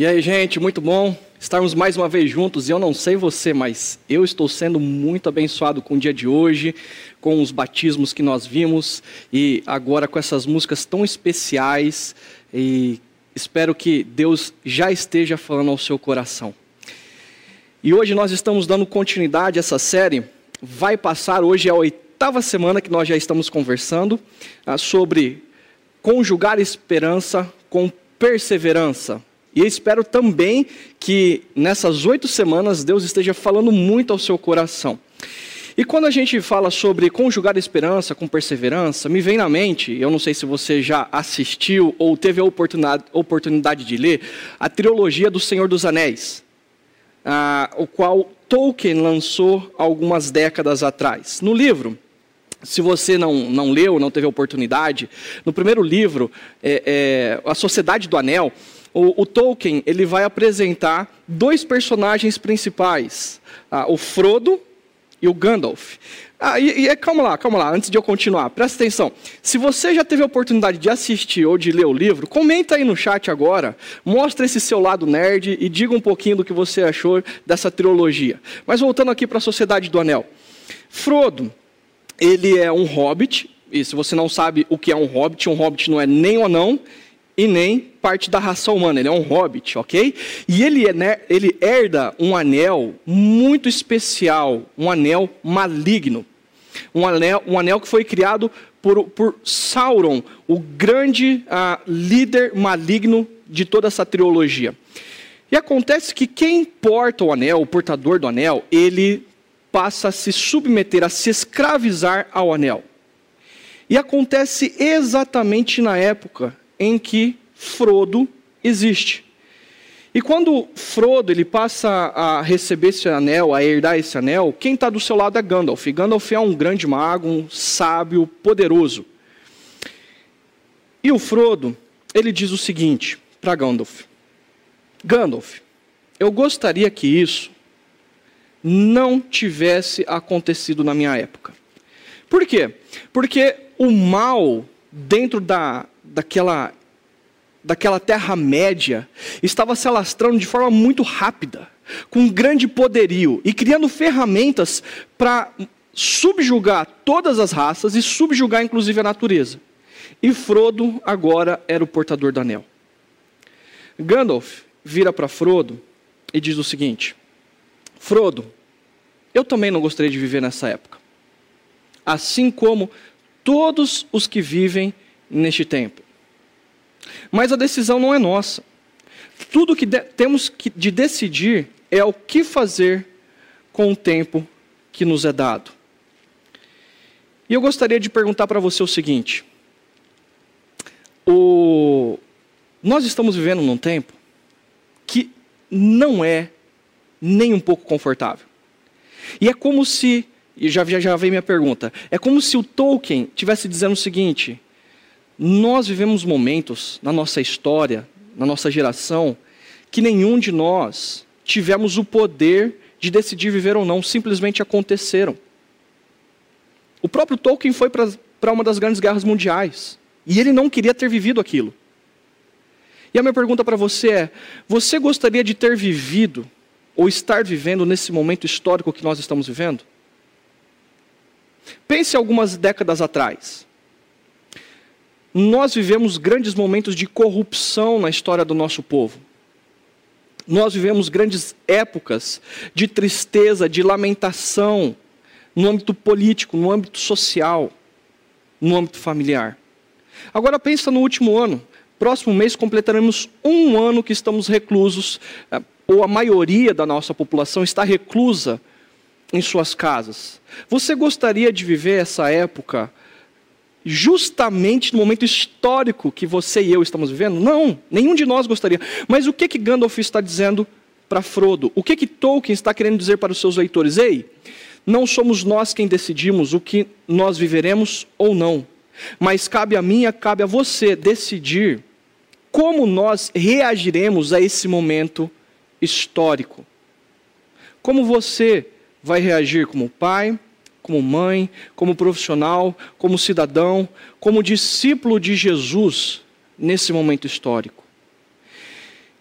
E aí, gente, muito bom estarmos mais uma vez juntos. E eu não sei você, mas eu estou sendo muito abençoado com o dia de hoje, com os batismos que nós vimos e agora com essas músicas tão especiais. E espero que Deus já esteja falando ao seu coração. E hoje nós estamos dando continuidade a essa série. Vai passar, hoje é a oitava semana que nós já estamos conversando ah, sobre conjugar esperança com perseverança. E eu espero também que nessas oito semanas Deus esteja falando muito ao seu coração. E quando a gente fala sobre conjugar esperança com perseverança, me vem na mente, eu não sei se você já assistiu ou teve a oportunidade, de ler, a trilogia do Senhor dos Anéis, ah, o qual Tolkien lançou algumas décadas atrás. No livro, se você não, não leu, não teve a oportunidade, no primeiro livro, é, é, A Sociedade do Anel, o, o, Tolkien ele vai apresentar dois personagens principais, ah, o Frodo e o Gandalf. Ah, e, e, calma lá, calma lá, antes de eu continuar, presta atenção. Se você já teve a oportunidade de assistir ou de ler o livro, comenta aí no chat agora, mostra esse seu lado nerd e diga um pouquinho do que você achou dessa trilogia. Mas voltando aqui para a Sociedade do Anel. Frodo, ele é um hobbit, e se você não sabe o que é um hobbit, um hobbit não é nem um anão e nem parte da raça humana, ele é um hobbit, ok? E ele, é, né, ele herda um anel muito especial, um anel maligno. Um anel, um anel que foi criado por, por Sauron, o grande uh, líder maligno de toda essa trilogia. E acontece que quem porta o anel, o portador do anel, ele passa a se submeter, a se escravizar ao anel. E acontece exatamente na época em que Frodo existe. E quando Frodo ele passa a receber esse anel, a herdar esse anel, quem está do seu lado é Gandalf. Gandalf é um grande mago, um sábio, poderoso. E o Frodo, ele diz o seguinte para Gandalf: Gandalf, eu gostaria que isso não tivesse acontecido na minha época. Por quê? Porque o mal dentro da, daquela, daquela Terra-média estava se alastrando de forma muito rápida, com grande poderio e criando ferramentas para subjugar todas as raças e subjugar inclusive a natureza. E Frodo agora era o portador do anel. Gandalf vira para Frodo e diz o seguinte: Frodo, eu também não gostaria de viver nessa época. Assim como todos os que vivem neste tempo. Mas a decisão não é nossa. Tudo que de temos que, de decidir é o que fazer com o tempo que nos é dado. E eu gostaria de perguntar para você o seguinte: o... nós estamos vivendo num tempo que não é nem um pouco confortável. E é como se, e já, já, já vem minha pergunta, é como se o Tolkien tivesse dizendo o seguinte: nós vivemos momentos na nossa história, na nossa geração, que nenhum de nós tivemos o poder de decidir viver ou não, simplesmente aconteceram. O próprio Tolkien foi para uma das grandes guerras mundiais, e ele não queria ter vivido aquilo. E a minha pergunta para você é: você gostaria de ter vivido ou estar vivendo nesse momento histórico que nós estamos vivendo? Pense algumas décadas atrás. Nós vivemos grandes momentos de corrupção na história do nosso povo. Nós vivemos grandes épocas de tristeza, de lamentação, no âmbito político, no âmbito social, no âmbito familiar. Agora pensa no último ano. Próximo mês completaremos um ano que estamos reclusos eh, ou a maioria da nossa população está reclusa em suas casas. Você gostaria de viver essa época justamente no momento histórico que você e eu estamos vivendo? Não, nenhum de nós gostaria. Mas o que que Gandalf está dizendo para Frodo? O que que Tolkien está querendo dizer para os seus leitores? Ei, não somos nós quem decidimos o que nós viveremos ou não, mas cabe a mim, cabe a você decidir como nós reagiremos a esse momento histórico. Como você vai reagir como pai, como mãe, como profissional, como cidadão, como discípulo de Jesus nesse momento histórico?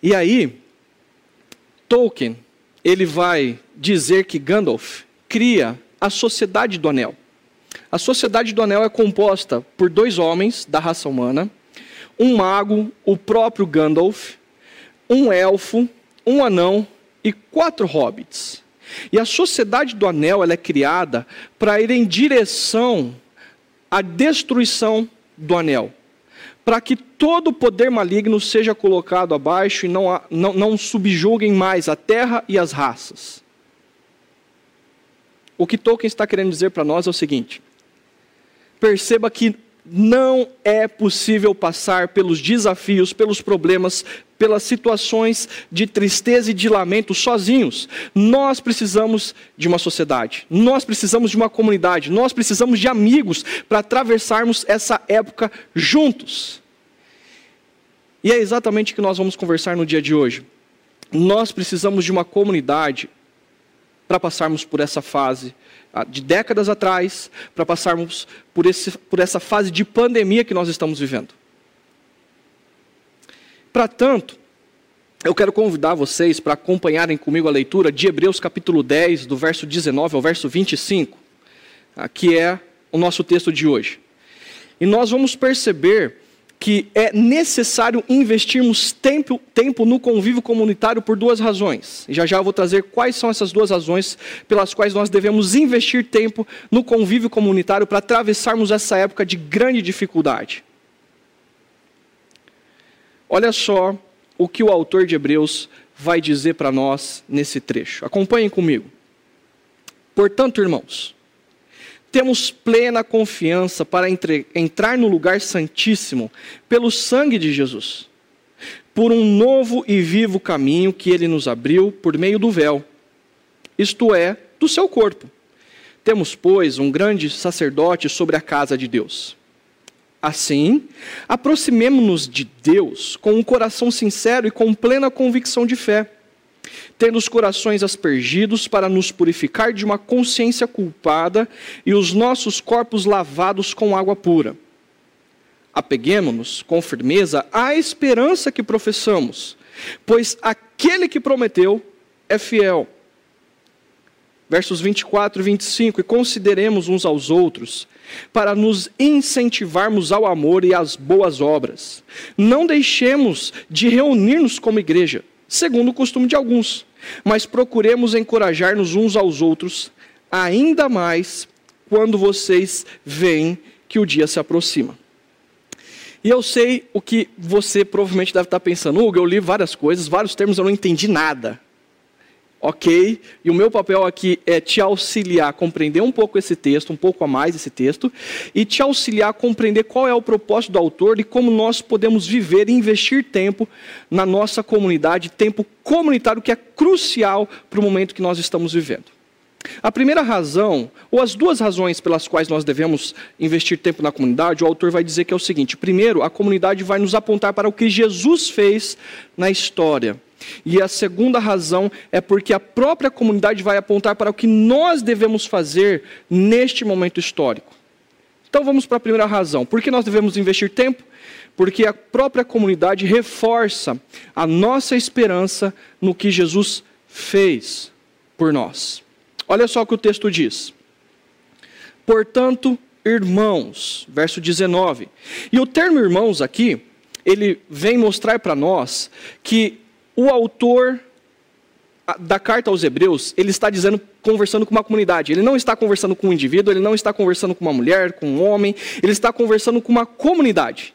E aí, Tolkien, ele vai dizer que Gandalf cria a Sociedade do Anel. A Sociedade do Anel é composta por dois homens da raça humana, um mago, o próprio Gandalf, um elfo, um anão e quatro hobbits. E a Sociedade do Anel ela é criada para ir em direção à destruição do anel, para que todo o poder maligno seja colocado abaixo e não, não, não subjuguem mais a terra e as raças. O que Tolkien está querendo dizer para nós é o seguinte: perceba que não é possível passar pelos desafios, pelos problemas, pelas situações de tristeza e de lamento sozinhos. Nós precisamos de uma sociedade, nós precisamos de uma comunidade, nós precisamos de amigos para atravessarmos essa época juntos. E é exatamente o que nós vamos conversar no dia de hoje. Nós precisamos de uma comunidade para passarmos por essa fase de décadas atrás, para passarmos por, esse, por essa fase de pandemia que nós estamos vivendo. Para tanto, eu quero convidar vocês para acompanharem comigo a leitura de Hebreus capítulo 10, do verso 19 ao verso 25, ah, que é o nosso texto de hoje. E nós vamos perceber que é necessário investirmos tempo, tempo no convívio comunitário por duas razões. Já já eu vou trazer quais são essas duas razões pelas quais nós devemos investir tempo no convívio comunitário para atravessarmos essa época de grande dificuldade. Olha só o que o autor de Hebreus vai dizer para nós nesse trecho. Acompanhem comigo. Portanto, irmãos, temos plena confiança para entre, entrar no lugar santíssimo pelo sangue de Jesus, por um novo e vivo caminho que ele nos abriu por meio do véu, isto é, do seu corpo. Temos, pois, um grande sacerdote sobre a casa de Deus. Assim, aproximemo-nos de Deus com um coração sincero e com plena convicção de fé tendo os corações aspergidos para nos purificar de uma consciência culpada e os nossos corpos lavados com água pura. Apeguemos-nos com firmeza à esperança que professamos, pois aquele que prometeu é fiel. Versos 24 e 25: E consideremos uns aos outros, para nos incentivarmos ao amor e às boas obras. Não deixemos de reunir-nos como igreja, segundo o costume de alguns mas procuremos encorajar-nos uns aos outros, ainda mais quando vocês veem que o dia se aproxima. E eu sei o que você provavelmente deve estar pensando, Hugo, eu li várias coisas, vários termos eu não entendi nada ok? E o meu papel aqui é te auxiliar a compreender um pouco esse texto, um pouco a mais esse texto, e te auxiliar a compreender qual é o propósito do autor e como nós podemos viver e investir tempo na nossa comunidade, tempo comunitário que é crucial para o momento que nós estamos vivendo. A primeira razão, ou as duas razões pelas quais nós devemos investir tempo na comunidade, o autor vai dizer que é o seguinte: primeiro, a comunidade vai nos apontar para o que Jesus fez na história. E a segunda razão é porque a própria comunidade vai apontar para o que nós devemos fazer neste momento histórico. Então vamos para a primeira razão. Por que nós devemos investir tempo? Porque a própria comunidade reforça a nossa esperança no que Jesus fez por nós. Olha só o que o texto diz. Portanto, irmãos, verso 19. E o termo irmãos aqui, ele vem mostrar para nós que o autor da carta aos Hebreus, ele está dizendo, conversando com uma comunidade. Ele não está conversando com um indivíduo, ele não está conversando com uma mulher, com um homem, ele está conversando com uma comunidade.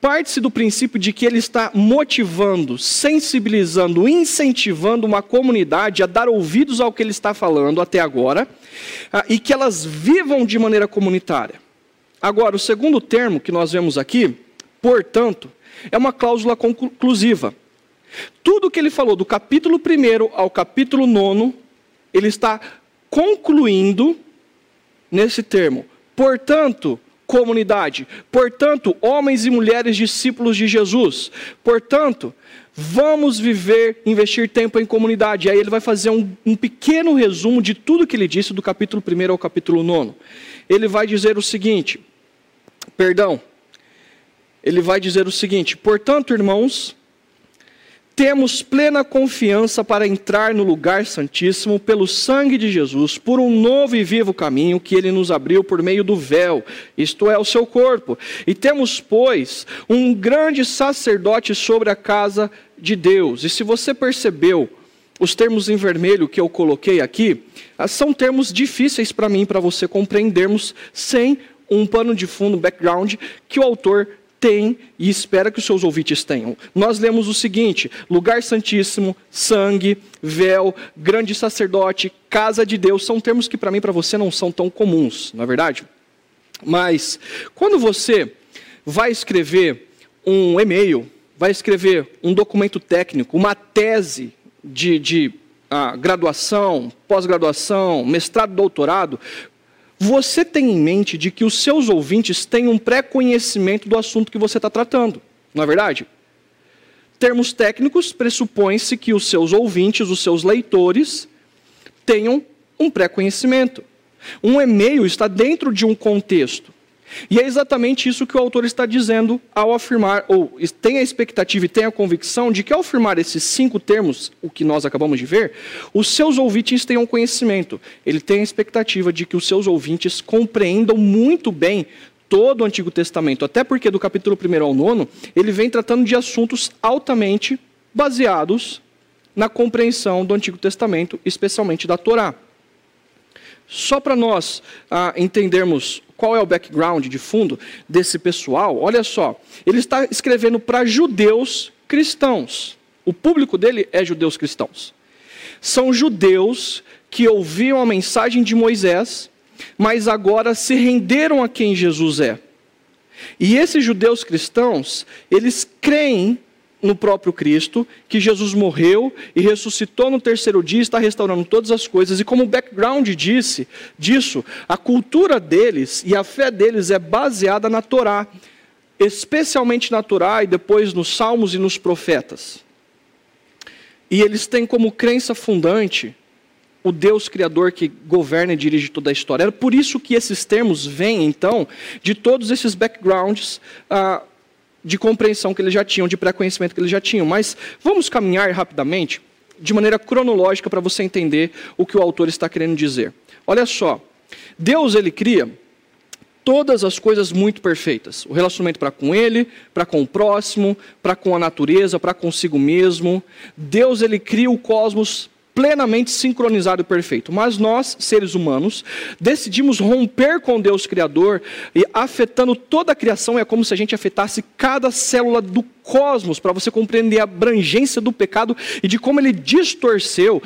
Parte-se do princípio de que ele está motivando, sensibilizando, incentivando uma comunidade a dar ouvidos ao que ele está falando até agora e que elas vivam de maneira comunitária. Agora, o segundo termo que nós vemos aqui, portanto, é uma cláusula conclusiva. Tudo que ele falou do capítulo 1 ao capítulo 9, ele está concluindo nesse termo. Portanto, comunidade. Portanto, homens e mulheres discípulos de Jesus. Portanto, vamos viver, investir tempo em comunidade. Aí ele vai fazer um, um pequeno resumo de tudo que ele disse do capítulo 1 ao capítulo 9. Ele vai dizer o seguinte: perdão. Ele vai dizer o seguinte: portanto, irmãos temos plena confiança para entrar no lugar santíssimo pelo sangue de Jesus, por um novo e vivo caminho que ele nos abriu por meio do véu, isto é, o seu corpo. E temos, pois, um grande sacerdote sobre a casa de Deus. E se você percebeu, os termos em vermelho que eu coloquei aqui, ah, são termos difíceis para mim para você compreendermos sem um pano de fundo, background, que o autor tem e espera que os seus ouvintes tenham. Nós lemos o seguinte: lugar santíssimo, sangue, véu, grande sacerdote, casa de Deus, são termos que para mim e para você não são tão comuns, não é verdade? Mas quando você vai escrever um e-mail, vai escrever um documento técnico, uma tese de, de ah, graduação, pós-graduação, mestrado, doutorado, você tem em mente de que os seus ouvintes têm um pré-conhecimento do assunto que você está tratando, não é verdade? Termos técnicos pressupõe-se que os seus ouvintes, os seus leitores, tenham um pré-conhecimento. Um e-mail está dentro de um contexto. E é exatamente isso que o autor está dizendo ao afirmar, ou tem a expectativa e tem a convicção de que ao afirmar esses cinco termos, o que nós acabamos de ver, os seus ouvintes tenham conhecimento. Ele tem a expectativa de que os seus ouvintes compreendam muito bem todo o Antigo Testamento, até porque do capítulo 1 ao 9, ele vem tratando de assuntos altamente baseados na compreensão do Antigo Testamento, especialmente da Torá. Só para nós ah, entendermos qual é o background de fundo desse pessoal, olha só, ele está escrevendo para judeus cristãos. O público dele é judeus cristãos. São judeus que ouviam a mensagem de Moisés, mas agora se renderam a quem Jesus é. E esses judeus cristãos, eles creem no próprio Cristo, que Jesus morreu e ressuscitou no terceiro dia, está restaurando todas as coisas. E como background disse, disso, a cultura deles e a fé deles é baseada na Torá, especialmente na Torá e depois nos Salmos e nos profetas. E eles têm como crença fundante o Deus Criador que governa e dirige toda a história. Era por isso que esses termos vêm, então, de todos esses backgrounds ah, de compreensão que eles já tinham, de pré-conhecimento que eles já tinham. Mas vamos caminhar rapidamente, de maneira cronológica, para você entender o que o autor está querendo dizer. Olha só, Deus ele cria todas as coisas muito perfeitas. O relacionamento para com ele, para com o próximo, para com a natureza, para consigo mesmo. Deus ele cria o cosmos plenamente sincronizado e perfeito. Mas nós, seres humanos, decidimos romper com Deus Criador e afetando toda a criação, é como se a gente afetasse cada célula do cosmos, para você compreender a abrangência do pecado e de como ele distorceu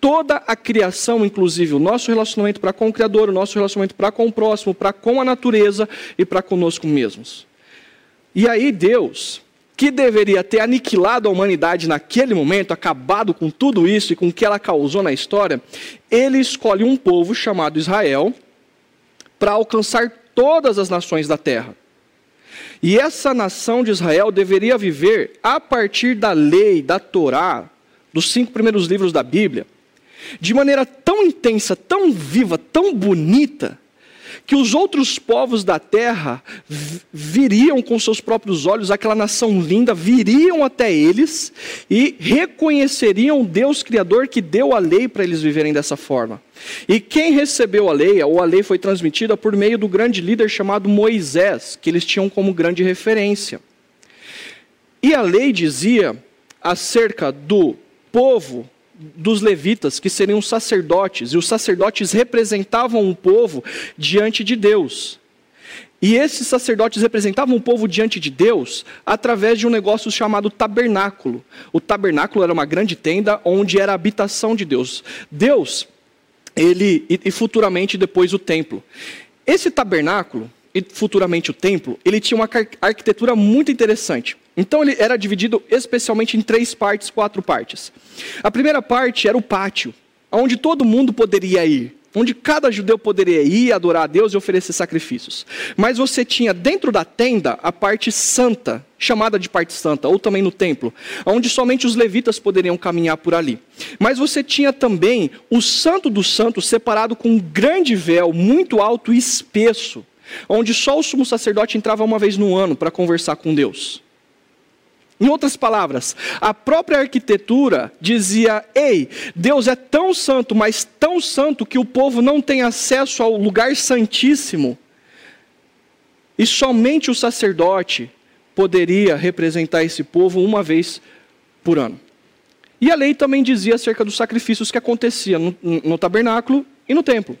toda a criação, inclusive o nosso relacionamento para com o Criador, o nosso relacionamento para com o próximo, para com a natureza e para conosco mesmos. E aí Deus, que deveria ter aniquilado a humanidade naquele momento, acabado com tudo isso e com o que ela causou na história, ele escolhe um povo chamado Israel para alcançar todas as nações da terra. E essa nação de Israel deveria viver a partir da lei, da Torá, dos cinco primeiros livros da Bíblia, de maneira tão intensa, tão viva, tão bonita, que os outros povos da terra viriam com seus próprios olhos aquela nação linda, viriam até eles e reconheceriam Deus Criador que deu a lei para eles viverem dessa forma. E quem recebeu a lei, ou a lei foi transmitida por meio do grande líder chamado Moisés, que eles tinham como grande referência. E a lei dizia acerca do povo dos levitas, que seriam sacerdotes, e os sacerdotes representavam o povo diante de Deus. E esses sacerdotes representavam o povo diante de Deus através de um negócio chamado tabernáculo. O tabernáculo era uma grande tenda onde era a habitação de Deus. Deus, ele e futuramente depois o templo. Esse tabernáculo e futuramente o templo, ele tinha uma arquitetura muito interessante. Então ele era dividido especialmente em três partes, quatro partes. A primeira parte era o pátio, onde todo mundo poderia ir, onde cada judeu poderia ir adorar a Deus e oferecer sacrifícios. Mas você tinha dentro da tenda a parte santa, chamada de parte santa, ou também no templo, onde somente os levitas poderiam caminhar por ali. Mas você tinha também o santo dos santos separado com um grande véu muito alto e espesso, onde só o sumo sacerdote entrava uma vez no ano para conversar com Deus. Em outras palavras, a própria arquitetura dizia: ei, Deus é tão santo, mas tão santo que o povo não tem acesso ao lugar santíssimo. E somente o sacerdote poderia representar esse povo uma vez por ano. E a lei também dizia acerca dos sacrifícios que aconteciam no, no tabernáculo e no templo.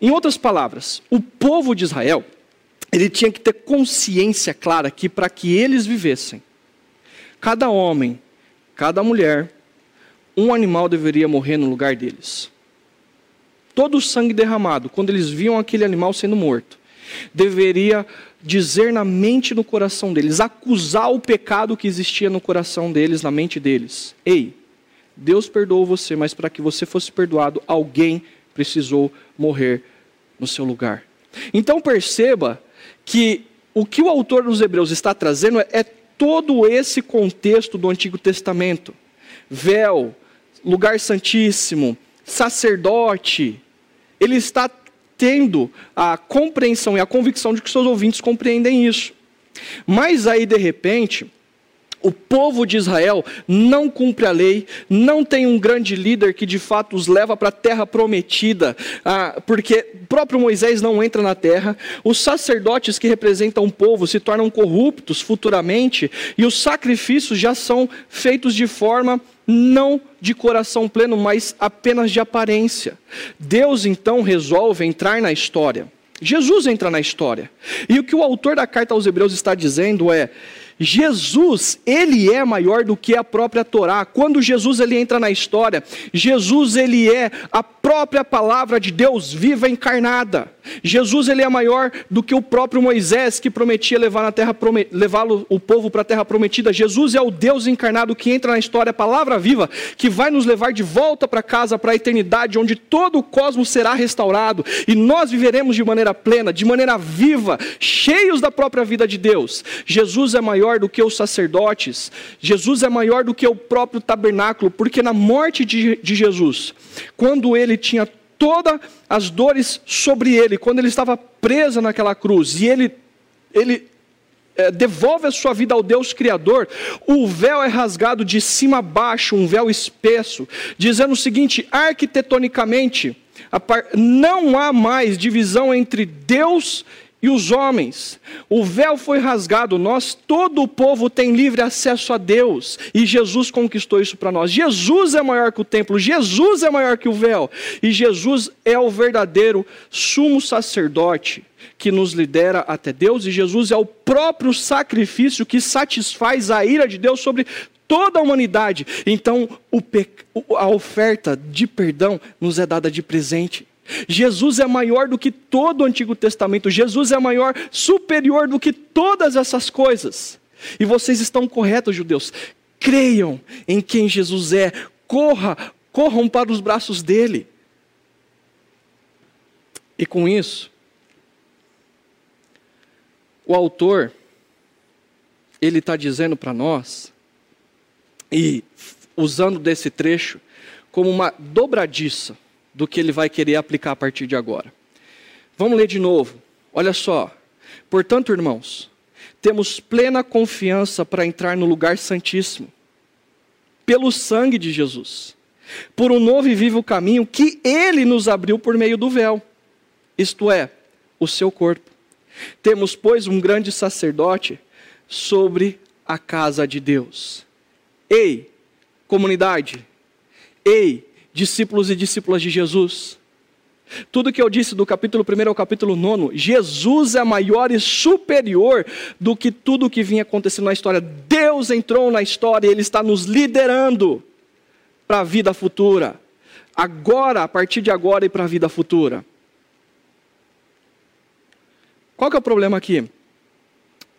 Em outras palavras, o povo de Israel, ele tinha que ter consciência clara que para que eles vivessem, cada homem, cada mulher, um animal deveria morrer no lugar deles. Todo o sangue derramado, quando eles viam aquele animal sendo morto, deveria dizer na mente no coração deles, acusar o pecado que existia no coração deles, na mente deles. Ei, Deus perdoou você, mas para que você fosse perdoado, alguém precisou morrer no seu lugar. Então perceba que o que o autor dos Hebreus está trazendo é todo esse contexto do Antigo Testamento: véu, lugar santíssimo, sacerdote. Ele está tendo a compreensão e a convicção de que seus ouvintes compreendem isso. Mas aí, de repente, o povo de Israel não cumpre a lei, não tem um grande líder que de fato os leva para a terra prometida, ah, porque próprio Moisés não entra na terra, os sacerdotes que representam o povo se tornam corruptos futuramente, e os sacrifícios já são feitos de forma não de coração pleno, mas apenas de aparência. Deus então resolve entrar na história. Jesus entra na história. E o que o autor da carta aos Hebreus está dizendo é: Jesus, ele é maior do que a própria Torá. Quando Jesus ele entra na história, Jesus ele é a própria palavra de Deus viva encarnada. Jesus ele é maior do que o próprio Moisés que prometia levar na terra levar o povo para a terra prometida. Jesus é o Deus encarnado que entra na história, a palavra viva que vai nos levar de volta para casa, para a eternidade, onde todo o cosmos será restaurado e nós viveremos de maneira plena, de maneira viva, cheios da própria vida de Deus. Jesus é maior do que os sacerdotes. Jesus é maior do que o próprio tabernáculo, porque na morte de, de Jesus, quando ele tinha todas as dores sobre ele, quando ele estava preso naquela cruz, e ele, ele é, devolve a sua vida ao Deus Criador, o véu é rasgado de cima a baixo, um véu espesso, dizendo o seguinte: arquitetonicamente, não há mais divisão entre Deus e e os homens. O véu foi rasgado, nós, todo o povo tem livre acesso a Deus, e Jesus conquistou isso para nós. Jesus é maior que o templo, Jesus é maior que o véu, e Jesus é o verdadeiro sumo sacerdote que nos lidera até Deus, e Jesus é o próprio sacrifício que satisfaz a ira de Deus sobre toda a humanidade. Então, a oferta de perdão nos é dada de presente. Jesus é maior do que todo o Antigo Testamento, Jesus é maior, superior do que todas essas coisas. E vocês estão corretos, judeus. Creiam em quem Jesus é, corra, corram para os braços dele. E com isso, o autor, ele está dizendo para nós, e usando desse trecho como uma dobradiça, do que ele vai querer aplicar a partir de agora. Vamos ler de novo. Olha só. Portanto, irmãos, temos plena confiança para entrar no lugar santíssimo, pelo sangue de Jesus, por um novo e vivo caminho que ele nos abriu por meio do véu, isto é, o seu corpo. Temos, pois, um grande sacerdote sobre a casa de Deus. Ei, comunidade, ei, discípulos e discípulas de Jesus. Tudo que eu disse do capítulo 1 ao capítulo 9, Jesus é maior e superior do que tudo que vinha acontecendo na história. Deus entrou na história e Ele está nos liderando para a vida futura. Agora, a partir de agora e para a vida futura. Qual que é o problema aqui?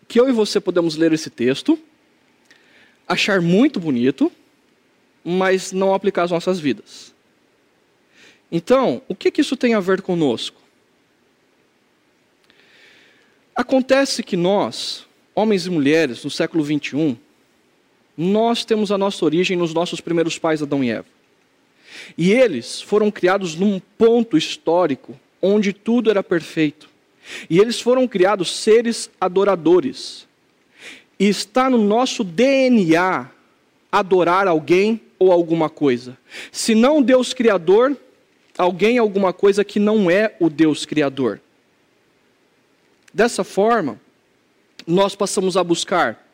Que eu e você podemos ler esse texto, achar muito bonito, mas não aplicar às nossas vidas. Então, o que, que isso tem a ver conosco? Acontece que nós, homens e mulheres, no século 21, nós temos a nossa origem nos nossos primeiros pais, Adão e Eva. E eles foram criados num ponto histórico onde tudo era perfeito. E eles foram criados seres adoradores. e está no nosso DNA adorar alguém ou alguma coisa. Se não Deus Criador, alguém alguma coisa que não é o Deus Criador. Dessa forma, nós passamos a buscar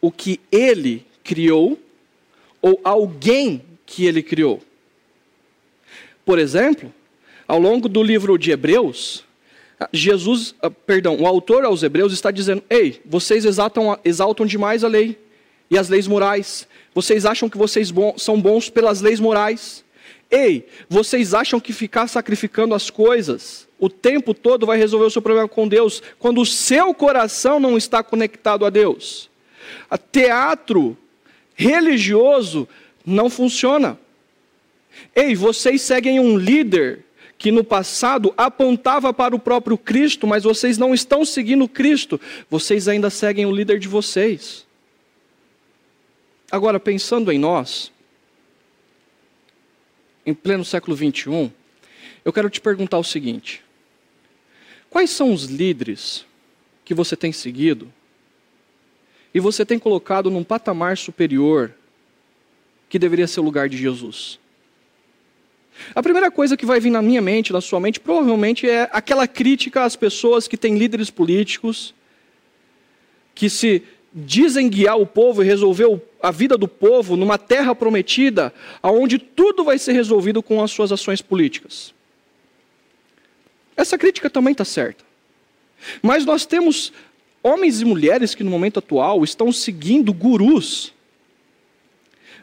o que Ele criou ou alguém que Ele criou. Por exemplo, ao longo do livro de Hebreus, Jesus, ah, perdão, o autor aos Hebreus está dizendo: Ei, vocês exaltam, exaltam demais a lei e as leis morais. Vocês acham que vocês são bons pelas leis morais. Ei, vocês acham que ficar sacrificando as coisas o tempo todo vai resolver o seu problema com Deus, quando o seu coração não está conectado a Deus? A teatro religioso não funciona. Ei, vocês seguem um líder que no passado apontava para o próprio Cristo, mas vocês não estão seguindo Cristo, vocês ainda seguem o líder de vocês. Agora, pensando em nós, em pleno século 21, eu quero te perguntar o seguinte: quais são os líderes que você tem seguido e você tem colocado num patamar superior que deveria ser o lugar de Jesus? A primeira coisa que vai vir na minha mente, na sua mente, provavelmente é aquela crítica às pessoas que têm líderes políticos, que se dizem guiar o povo e resolver a vida do povo numa terra prometida, aonde tudo vai ser resolvido com as suas ações políticas. Essa crítica também está certa. Mas nós temos homens e mulheres que no momento atual estão seguindo gurus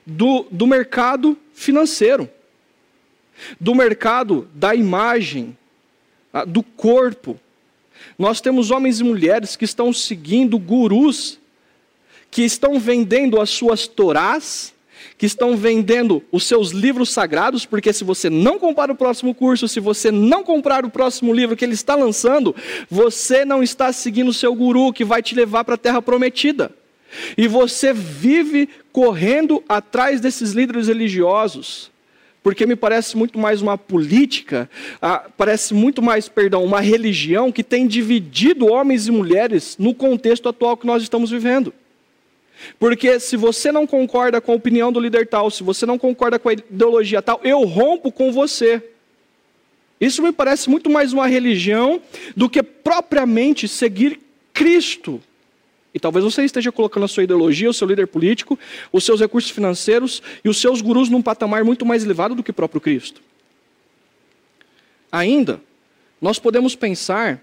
do, do mercado financeiro do mercado da imagem, do corpo. Nós temos homens e mulheres que estão seguindo gurus, que estão vendendo as suas torás, que estão vendendo os seus livros sagrados, porque se você não comprar o próximo curso, se você não comprar o próximo livro que ele está lançando, você não está seguindo o seu guru que vai te levar para a terra prometida. E você vive correndo atrás desses líderes religiosos porque me parece muito mais uma política, ah, parece muito mais, perdão, uma religião que tem dividido homens e mulheres no contexto atual que nós estamos vivendo. Porque se você não concorda com a opinião do líder tal, se você não concorda com a ideologia tal, eu rompo com você. Isso me parece muito mais uma religião do que propriamente seguir Cristo. E talvez você esteja colocando a sua ideologia, o seu líder político, os seus recursos financeiros e os seus gurus num patamar muito mais elevado do que o próprio Cristo. Ainda, nós podemos pensar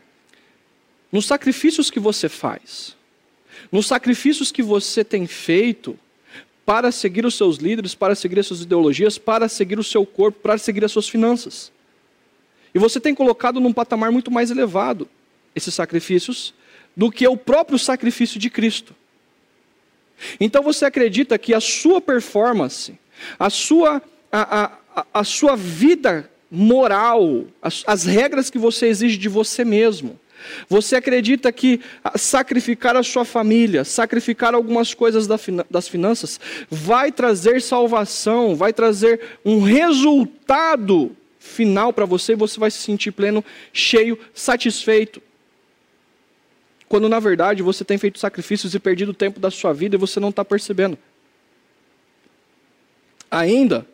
nos sacrifícios que você faz, nos sacrifícios que você tem feito para seguir os seus líderes, para seguir as suas ideologias, para seguir o seu corpo, para seguir as suas finanças. E você tem colocado num patamar muito mais elevado esses sacrifícios do que o próprio sacrifício de Cristo. Então você acredita que a sua performance, a sua, a, a, a sua vida moral, as, as regras que você exige de você mesmo, você acredita que sacrificar a sua família, sacrificar algumas coisas das finanças, vai trazer salvação, vai trazer um resultado final para você e você vai se sentir pleno, cheio, satisfeito quando na verdade você tem feito sacrifícios e perdido o tempo da sua vida e você não está percebendo. Ainda,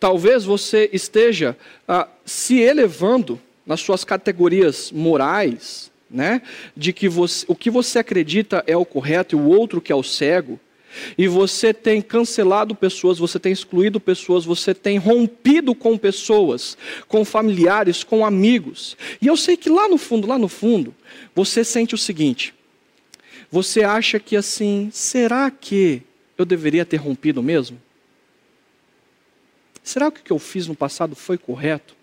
talvez você esteja ah, se elevando nas suas categorias morais, né? De que você, o que você acredita é o correto e o outro que é o cego e você tem cancelado pessoas, você tem excluído pessoas, você tem rompido com pessoas, com familiares, com amigos. E eu sei que lá no fundo, lá no fundo, você sente o seguinte: você acha que assim, será que eu deveria ter rompido mesmo? Será que o que eu fiz no passado foi correto?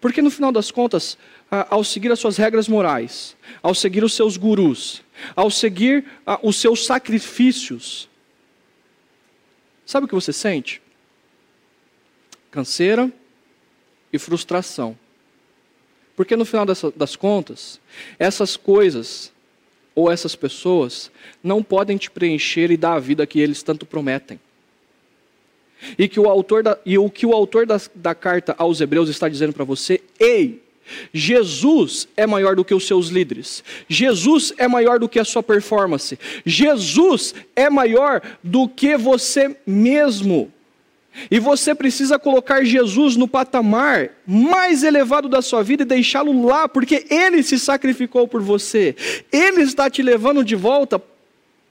Porque no final das contas, ao seguir as suas regras morais, ao seguir os seus gurus, ao seguir os seus sacrifícios, sabe o que você sente? Canseira e frustração. Porque no final das contas, essas coisas ou essas pessoas não podem te preencher e dar a vida que eles tanto prometem. E, que o autor da, e o que o autor da, da carta aos Hebreus está dizendo para você, ei, Jesus é maior do que os seus líderes. Jesus é maior do que a sua performance. Jesus é maior do que você mesmo. E você precisa colocar Jesus no patamar mais elevado da sua vida e deixá-lo lá, porque ele se sacrificou por você. Ele está te levando de volta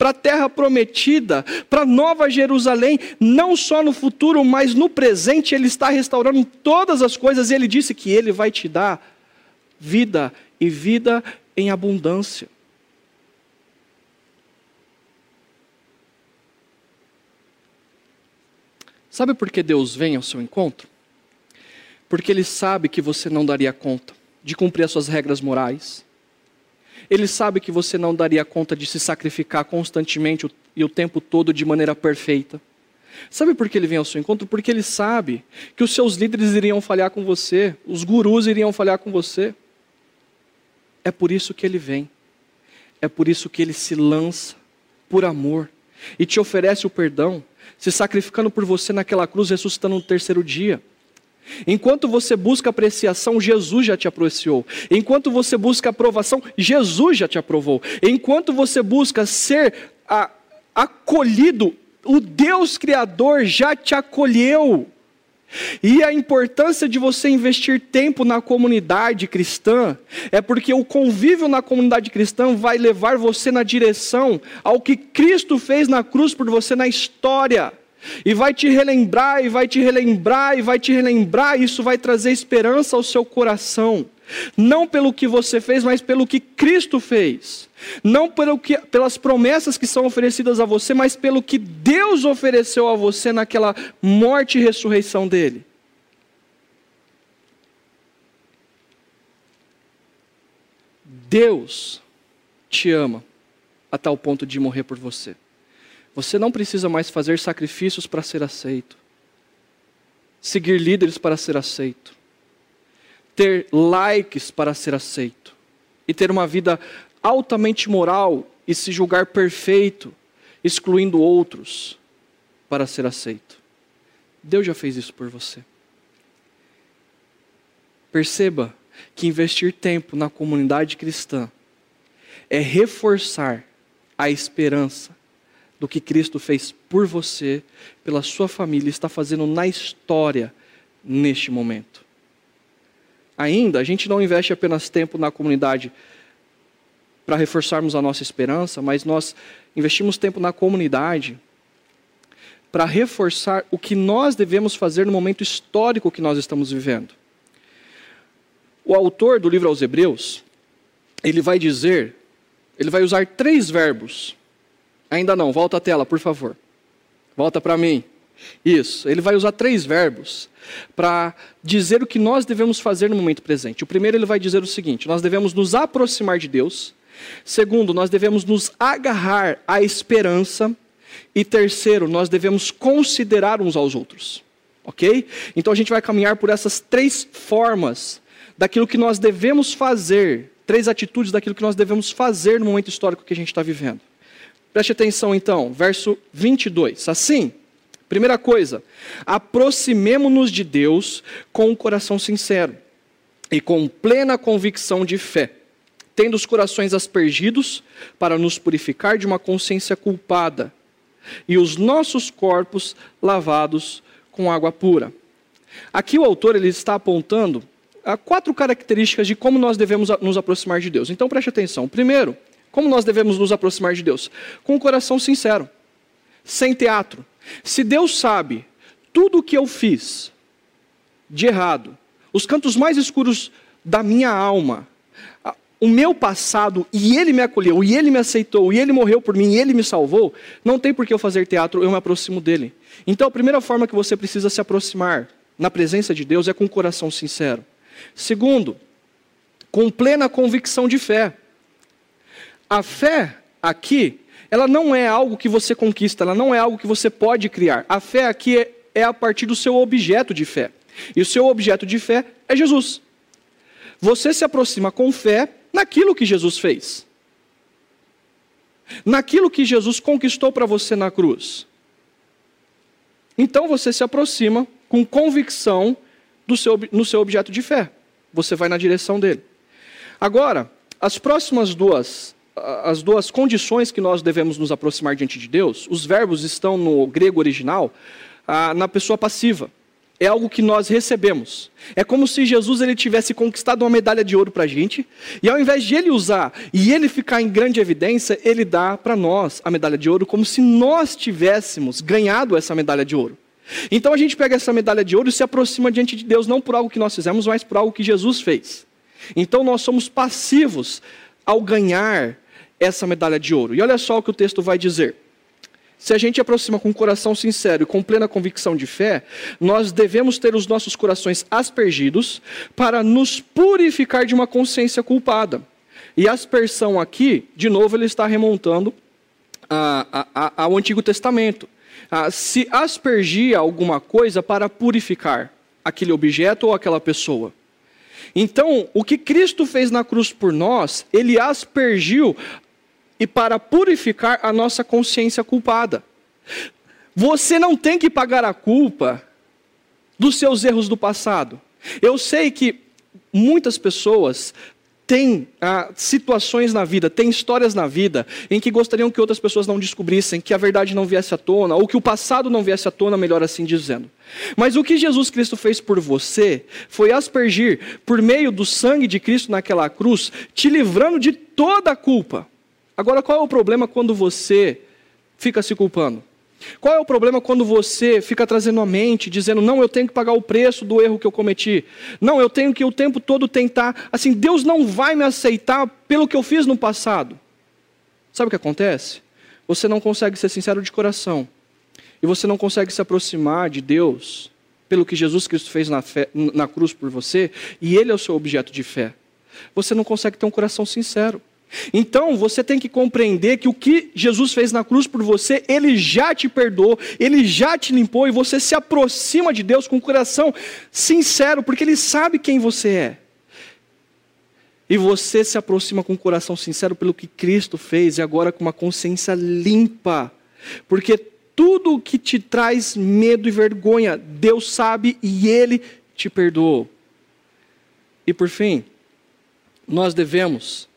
para a terra prometida, para Nova Jerusalém, não só no futuro, mas no presente, Ele está restaurando todas as coisas e Ele disse que Ele vai te dar vida e vida em abundância. Sabe por que Deus vem ao seu encontro? Porque Ele sabe que você não daria conta de cumprir as suas regras morais, ele sabe que você não daria conta de se sacrificar constantemente e o tempo todo de maneira perfeita. Sabe por que ele vem ao seu encontro? Porque ele sabe que os seus líderes iriam falhar com você, os gurus iriam falhar com você. É por isso que ele vem. É por isso que ele se lança por amor e te oferece o perdão, se sacrificando por você naquela cruz, ressuscitando no terceiro dia. Enquanto você busca apreciação, Jesus já te apreciou. Enquanto você busca aprovação, Jesus já te aprovou. Enquanto você busca ser a, acolhido, o Deus Criador já te acolheu. E a importância de você investir tempo na comunidade cristã é porque o convívio na comunidade cristã vai levar você na direção ao que Cristo fez na cruz por você na história. E vai te relembrar, e vai te relembrar, e vai te relembrar, e isso vai trazer esperança ao seu coração. Não pelo que você fez, mas pelo que Cristo fez. Não pelo que, pelas promessas que são oferecidas a você, mas pelo que Deus ofereceu a você naquela morte e ressurreição dele. Deus te ama a tal ponto de morrer por você. Você não precisa mais fazer sacrifícios para ser aceito, seguir líderes para ser aceito, ter likes para ser aceito, e ter uma vida altamente moral e se julgar perfeito, excluindo outros para ser aceito. Deus já fez isso por você. Perceba que investir tempo na comunidade cristã é reforçar a esperança do que Cristo fez por você, pela sua família, está fazendo na história neste momento. Ainda, a gente não investe apenas tempo na comunidade para reforçarmos a nossa esperança, mas nós investimos tempo na comunidade para reforçar o que nós devemos fazer no momento histórico que nós estamos vivendo. O autor do livro aos Hebreus, ele vai dizer, ele vai usar três verbos Ainda não, volta a tela, por favor. Volta para mim. Isso. Ele vai usar três verbos para dizer o que nós devemos fazer no momento presente. O primeiro, ele vai dizer o seguinte: nós devemos nos aproximar de Deus. Segundo, nós devemos nos agarrar à esperança. E terceiro, nós devemos considerar uns aos outros. Ok? Então a gente vai caminhar por essas três formas daquilo que nós devemos fazer, três atitudes daquilo que nós devemos fazer no momento histórico que a gente está vivendo. Preste atenção então, verso 22. Assim, primeira coisa, aproximemo-nos de Deus com um coração sincero e com plena convicção de fé, tendo os corações aspergidos para nos purificar de uma consciência culpada e os nossos corpos lavados com água pura. Aqui o autor ele está apontando a quatro características de como nós devemos nos aproximar de Deus. Então preste atenção. Primeiro, como nós devemos nos aproximar de Deus? Com um coração sincero, sem teatro. Se Deus sabe tudo o que eu fiz de errado, os cantos mais escuros da minha alma, o meu passado, e Ele me acolheu, e Ele me aceitou, e Ele morreu por mim, e Ele me salvou, não tem por que eu fazer teatro, eu me aproximo dEle. Então a primeira forma que você precisa se aproximar na presença de Deus é com o coração sincero. Segundo, com plena convicção de fé. A fé aqui, ela não é algo que você conquista, ela não é algo que você pode criar. A fé aqui é, é a partir do seu objeto de fé. E o seu objeto de fé é Jesus. Você se aproxima com fé naquilo que Jesus fez. Naquilo que Jesus conquistou para você na cruz. Então você se aproxima com convicção do seu, no seu objeto de fé. você vai na direção dele. Agora, as próximas duas, as duas condições que nós devemos nos aproximar diante de Deus, os verbos estão no grego original na pessoa passiva. É algo que nós recebemos. É como se Jesus ele tivesse conquistado uma medalha de ouro para a gente, e ao invés de ele usar e ele ficar em grande evidência, ele dá para nós a medalha de ouro, como se nós tivéssemos ganhado essa medalha de ouro. Então a gente pega essa medalha de ouro e se aproxima diante de Deus, não por algo que nós fizemos, mas por algo que Jesus fez. Então nós somos passivos ao ganhar essa medalha de ouro. E olha só o que o texto vai dizer. Se a gente aproxima com um coração sincero e com plena convicção de fé, nós devemos ter os nossos corações aspergidos para nos purificar de uma consciência culpada. E a aspersão aqui, de novo, ele está remontando a, a, ao Antigo Testamento. se aspergia alguma coisa para purificar aquele objeto ou aquela pessoa. Então, o que Cristo fez na cruz por nós, ele aspergiu e para purificar a nossa consciência culpada. Você não tem que pagar a culpa dos seus erros do passado. Eu sei que muitas pessoas tem ah, situações na vida, tem histórias na vida em que gostariam que outras pessoas não descobrissem, que a verdade não viesse à tona, ou que o passado não viesse à tona, melhor assim dizendo. Mas o que Jesus Cristo fez por você foi aspergir, por meio do sangue de Cristo naquela cruz, te livrando de toda a culpa. Agora, qual é o problema quando você fica se culpando? Qual é o problema quando você fica trazendo a mente, dizendo, não, eu tenho que pagar o preço do erro que eu cometi. Não, eu tenho que o tempo todo tentar. Assim, Deus não vai me aceitar pelo que eu fiz no passado. Sabe o que acontece? Você não consegue ser sincero de coração. E você não consegue se aproximar de Deus pelo que Jesus Cristo fez na, fé, na cruz por você, e Ele é o seu objeto de fé. Você não consegue ter um coração sincero. Então você tem que compreender que o que Jesus fez na cruz por você, Ele já te perdoou, Ele já te limpou e você se aproxima de Deus com o coração sincero, porque Ele sabe quem você é. E você se aproxima com o coração sincero pelo que Cristo fez e agora com uma consciência limpa, porque tudo que te traz medo e vergonha, Deus sabe e Ele te perdoou. E por fim, nós devemos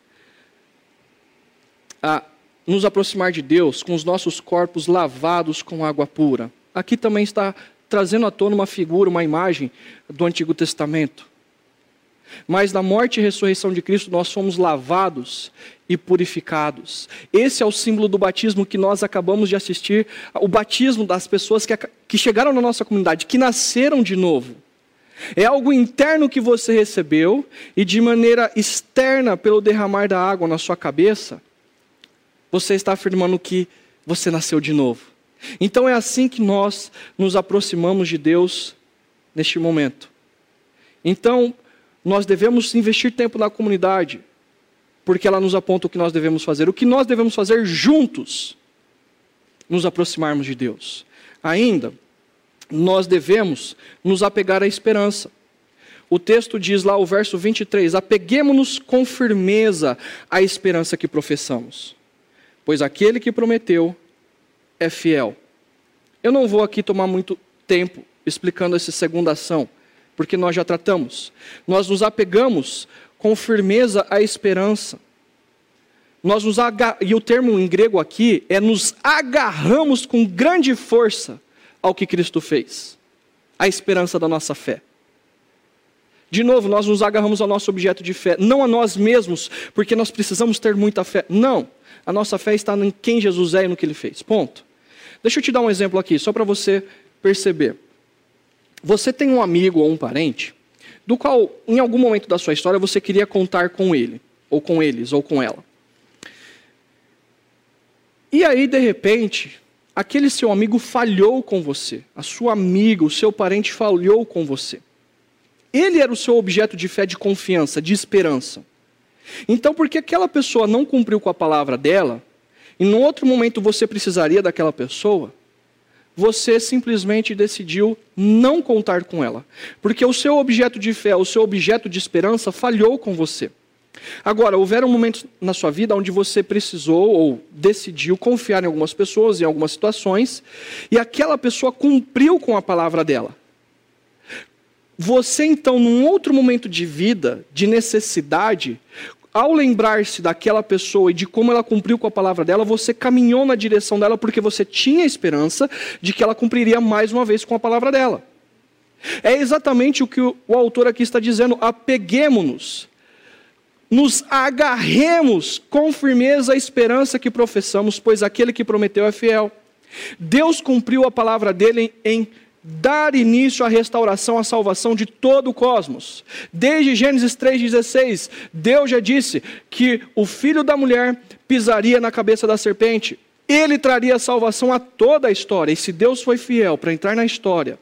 a nos aproximar de Deus com os nossos corpos lavados com água pura. Aqui também está trazendo à tona uma figura, uma imagem do Antigo Testamento. Mas na morte e ressurreição de Cristo nós fomos lavados e purificados. Esse é o símbolo do batismo que nós acabamos de assistir, o batismo das pessoas que, que chegaram na nossa comunidade, que nasceram de novo. É algo interno que você recebeu e de maneira externa, pelo derramar da água na sua cabeça, você está afirmando que você nasceu de novo. Então é assim que nós nos aproximamos de Deus neste momento. Então, nós devemos investir tempo na comunidade, porque ela nos aponta o que nós devemos fazer. O que nós devemos fazer juntos, nos aproximarmos de Deus. Ainda, nós devemos nos apegar à esperança. O texto diz lá, o verso 23, apeguemos-nos com firmeza à esperança que professamos pois aquele que prometeu é fiel. Eu não vou aqui tomar muito tempo explicando essa segunda ação, porque nós já tratamos. Nós nos apegamos com firmeza à esperança. Nós nos. E o termo em grego aqui é nos agarramos com grande força ao que Cristo fez, a esperança da nossa fé. De novo, nós nos agarramos ao nosso objeto de fé, não a nós mesmos, porque nós precisamos ter muita fé. Não. A nossa fé está em quem Jesus é e no que ele fez. Ponto. Deixa eu te dar um exemplo aqui, só para você perceber. Você tem um amigo ou um parente do qual, em algum momento da sua história, você queria contar com ele, ou com eles, ou com ela. E aí, de repente, aquele seu amigo falhou com você, a sua amiga, o seu parente falhou com você. Ele era o seu objeto de fé, de confiança, de esperança. Então, porque aquela pessoa não cumpriu com a palavra dela, e num outro momento você precisaria daquela pessoa, você simplesmente decidiu não contar com ela. Porque o seu objeto de fé, o seu objeto de esperança falhou com você. Agora, houveram momentos na sua vida onde você precisou ou decidiu confiar em algumas pessoas, em algumas situações, e aquela pessoa cumpriu com a palavra dela. Você então, num outro momento de vida, de necessidade, ao lembrar-se daquela pessoa e de como ela cumpriu com a palavra dela, você caminhou na direção dela porque você tinha esperança de que ela cumpriria mais uma vez com a palavra dela. É exatamente o que o, autor aqui está dizendo: apeguemos-nos, nos agarremos com firmeza à esperança que professamos, pois aquele que prometeu é fiel. Deus cumpriu a palavra dele em dar início à restauração, à salvação de todo o cosmos. Desde Gênesis 3,16, Deus já disse que o filho da mulher pisaria na cabeça da serpente. Ele traria salvação a toda a história. E se Deus foi fiel para entrar na história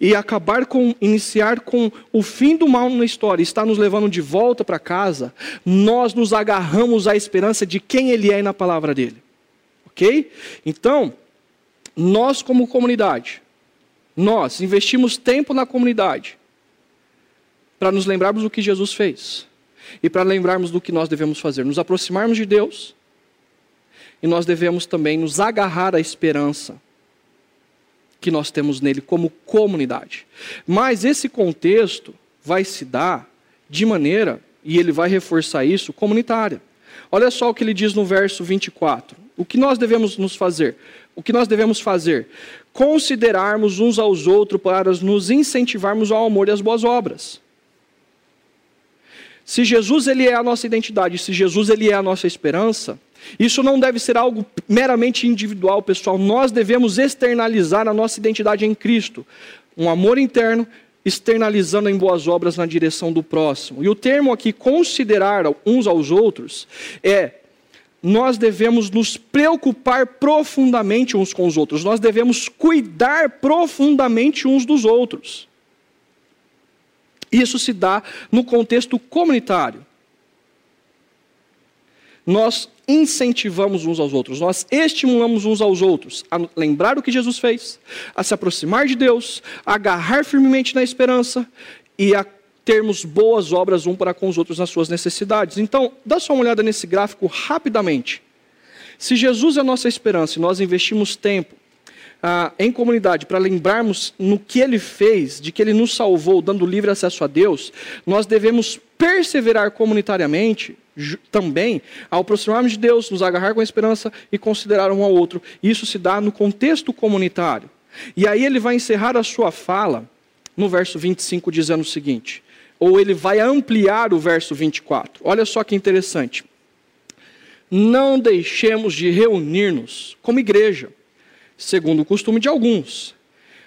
e acabar com, iniciar com o fim do mal na história, está nos levando de volta para casa, nós nos agarramos à esperança de quem Ele é na palavra dele. Ok? Então, nós como comunidade, nós investimos tempo na comunidade para nos lembrarmos do que Jesus fez e para lembrarmos do que nós devemos fazer, nos aproximarmos de Deus e nós devemos também nos agarrar à esperança que nós temos nele como comunidade. Mas esse contexto vai se dar de maneira, e ele vai reforçar isso, comunitária. Olha só o que ele diz no verso 24. O que nós devemos nos fazer? O que nós devemos fazer? considerarmos uns aos outros para nos incentivarmos ao amor e às boas obras. Se Jesus ele é a nossa identidade, se Jesus ele é a nossa esperança, isso não deve ser algo meramente individual, pessoal. Nós devemos externalizar a nossa identidade em Cristo, um amor interno externalizando em boas obras na direção do próximo. E o termo aqui considerar uns aos outros é nós devemos nos preocupar profundamente uns com os outros, nós devemos cuidar profundamente uns dos outros. Isso se dá no contexto comunitário. Nós incentivamos uns aos outros, nós estimulamos uns aos outros a lembrar o que Jesus fez, a se aproximar de Deus, a agarrar firmemente na esperança e a termos boas obras um para com os outros nas suas necessidades. Então, dá só uma olhada nesse gráfico rapidamente. Se Jesus é a nossa esperança e nós investimos tempo ah, em comunidade para lembrarmos no que ele fez, de que ele nos salvou, dando livre acesso a Deus, nós devemos perseverar comunitariamente também ao aproximarmos de Deus, nos agarrar com a esperança e considerar um ao outro. Isso se dá no contexto comunitário. E aí ele vai encerrar a sua fala no verso 25 dizendo o seguinte: ou ele vai ampliar o verso 24. Olha só que interessante. Não deixemos de reunir-nos como igreja, segundo o costume de alguns,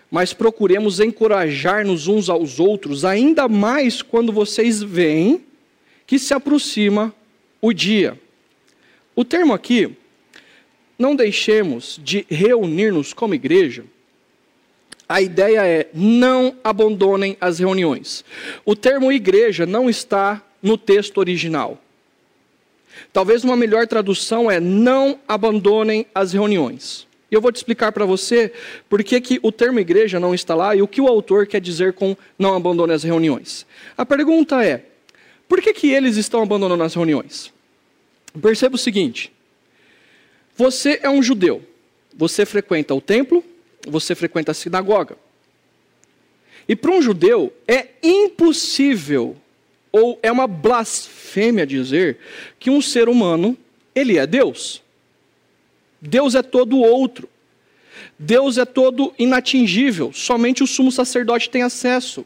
mas procuremos encorajar-nos uns aos outros, ainda mais quando vocês veem que se aproxima o dia. O termo aqui, não deixemos de reunir-nos como igreja, a ideia é não abandonem as reuniões. O termo igreja não está no texto original. Talvez uma melhor tradução é não abandonem as reuniões. E eu vou te explicar para você por que, que o termo igreja não está lá e o que o autor quer dizer com não abandone as reuniões. A pergunta é: por que, que eles estão abandonando as reuniões? Perceba o seguinte: você é um judeu, você frequenta o templo, você frequenta a sinagoga. E para um judeu é impossível ou é uma blasfêmia dizer que um ser humano ele é Deus. Deus é todo outro. Deus é todo inatingível, somente o sumo sacerdote tem acesso.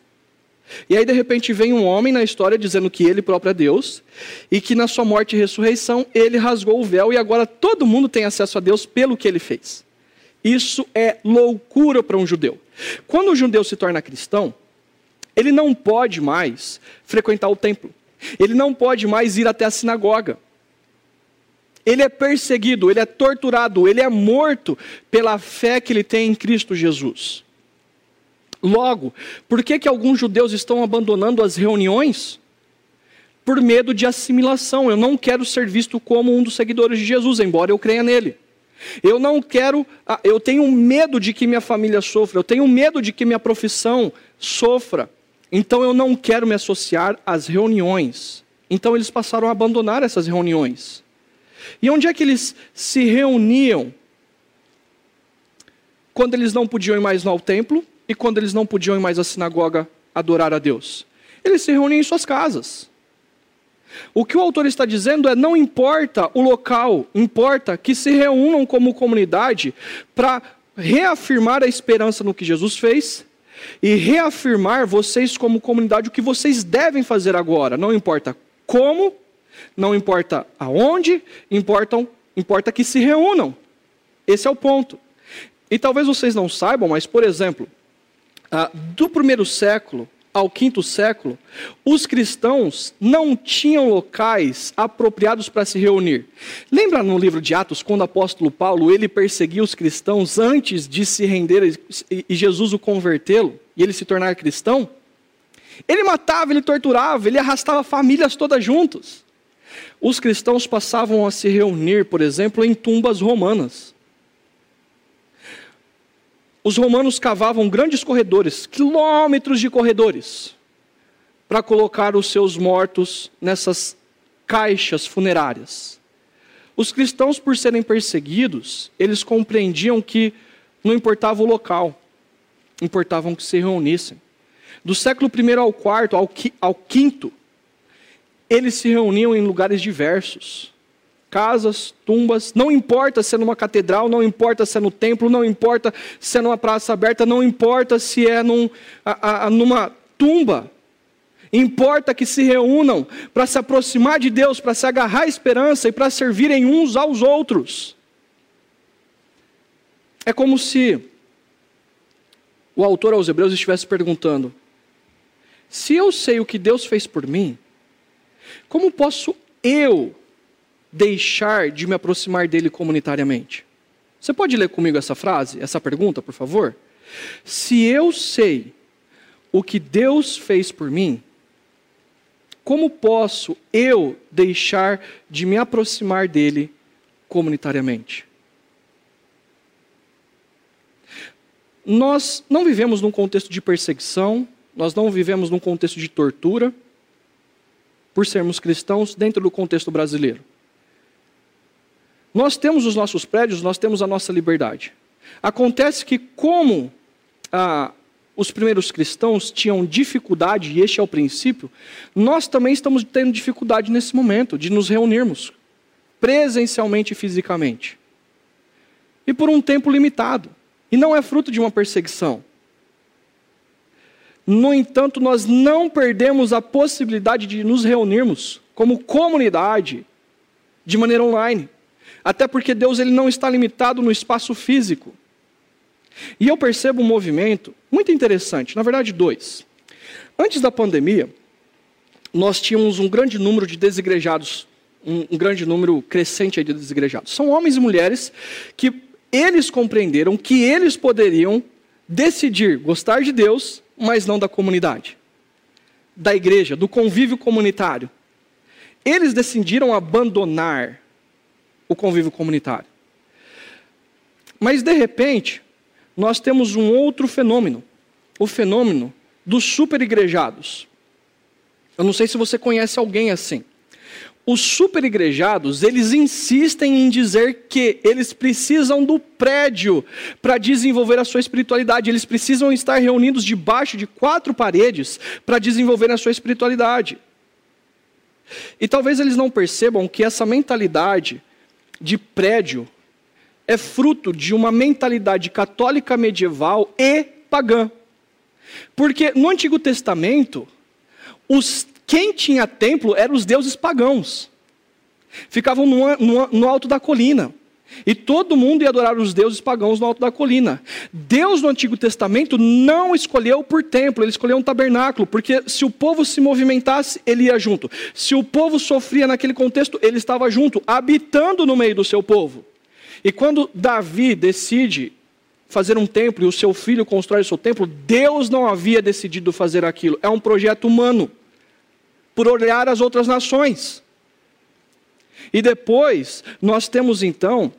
E aí, de repente, vem um homem na história dizendo que ele próprio é Deus, e que na sua morte e ressurreição ele rasgou o véu, e agora todo mundo tem acesso a Deus pelo que ele fez. Isso é loucura para um judeu. Quando o judeu se torna cristão, ele não pode mais frequentar o templo. Ele não pode mais ir até a sinagoga. Ele é perseguido, ele é torturado, ele é morto pela fé que ele tem em Cristo Jesus. Logo, por que, que alguns judeus estão abandonando as reuniões? Por medo de assimilação. Eu não quero ser visto como um dos seguidores de Jesus, embora eu creia nele. Eu não quero, ah, eu tenho medo de que minha família sofra, eu tenho medo de que minha profissão sofra. Então eu não quero me associar às reuniões. Então eles passaram a abandonar essas reuniões. E onde é que eles se reuniam? Quando eles não podiam ir mais ao templo e quando eles não podiam ir mais à sinagoga adorar a Deus? Eles se reuniam em suas casas. O que o autor está dizendo é: não importa o local, importa que se reúnam como comunidade para reafirmar a esperança no que Jesus fez e reafirmar vocês como comunidade o que vocês devem fazer agora. Não importa como, não importa aonde, importam, importa que se reúnam. Esse é o ponto. E talvez vocês não saibam, mas, por exemplo, ah, do primeiro século ao quinto século, os cristãos não tinham locais apropriados para se reunir. Lembra no livro de Atos, quando o apóstolo Paulo ele perseguia os cristãos antes de se render e Jesus o convertê-lo e ele se tornar cristão? Ele matava, ele torturava, ele arrastava famílias todas juntos. Os cristãos passavam a se reunir, por exemplo, em tumbas romanas. Os romanos cavavam grandes corredores, quilômetros de corredores, para colocar os seus mortos nessas caixas funerárias. Os cristãos, por serem perseguidos, eles compreendiam que não importava o local, importavam que se reunissem. Do século I ao IV, ao, V, eles se reuniam em lugares diversos casas, tumbas, não importa se é numa catedral, não importa se é no templo, não importa se é numa praça aberta, não importa se é num, a, a, numa tumba. Importa que se reúnam para se aproximar de Deus, para se agarrar à esperança e para servirem uns aos outros. É como se o autor aos Hebreus estivesse perguntando: se eu sei o que Deus fez por mim, como posso eu deixar de me aproximar dele comunitariamente? Você pode ler comigo essa frase, essa pergunta, por favor? Se eu sei o que Deus fez por mim, como posso eu deixar de me aproximar dele comunitariamente? Nós não vivemos num contexto de perseguição, nós não vivemos num contexto de tortura, por sermos cristãos dentro do contexto brasileiro. Nós temos os nossos prédios, nós temos a nossa liberdade. Acontece que, como ah, os primeiros cristãos tinham dificuldade, e este é o princípio, nós também estamos tendo dificuldade nesse momento de nos reunirmos presencialmente e fisicamente. E por um tempo limitado. E não é fruto de uma perseguição. No entanto, nós não perdemos a possibilidade de nos reunirmos como comunidade de maneira online. Até porque Deus ele não está limitado no espaço físico. E eu percebo um movimento muito interessante, na verdade, dois. Antes da pandemia, nós tínhamos um grande número de desigrejados, um, um grande número crescente de desigrejados. São homens e mulheres que eles compreenderam que eles poderiam decidir gostar de Deus, mas não da comunidade, da igreja, do convívio comunitário. Eles decidiram abandonar o convívio comunitário. Mas, de repente, nós temos um outro fenômeno, o fenômeno dos superigrejados. Eu não sei se você conhece alguém assim. Os superigrejados, eles insistem em dizer que eles precisam do prédio para desenvolver a sua espiritualidade. Eles precisam estar reunidos debaixo de quatro paredes para desenvolver a sua espiritualidade. E talvez eles não percebam que essa mentalidade de prédio é fruto de uma mentalidade católica medieval e pagã. Porque no Antigo Testamento, os, quem tinha templo eram os deuses pagãos. Ficavam no, no, no alto da colina. E todo mundo ia adorar os deuses pagãos no alto da colina. Deus no Antigo Testamento não escolheu por templo, ele escolheu um tabernáculo, porque se o povo se movimentasse, ele ia junto. Se o povo sofria naquele contexto, ele estava junto, habitando no meio do seu povo. E quando Davi decide fazer um templo e o seu filho constrói o seu templo, Deus não havia decidido fazer aquilo. É um projeto humano, por olhar as outras nações. E depois, nós temos então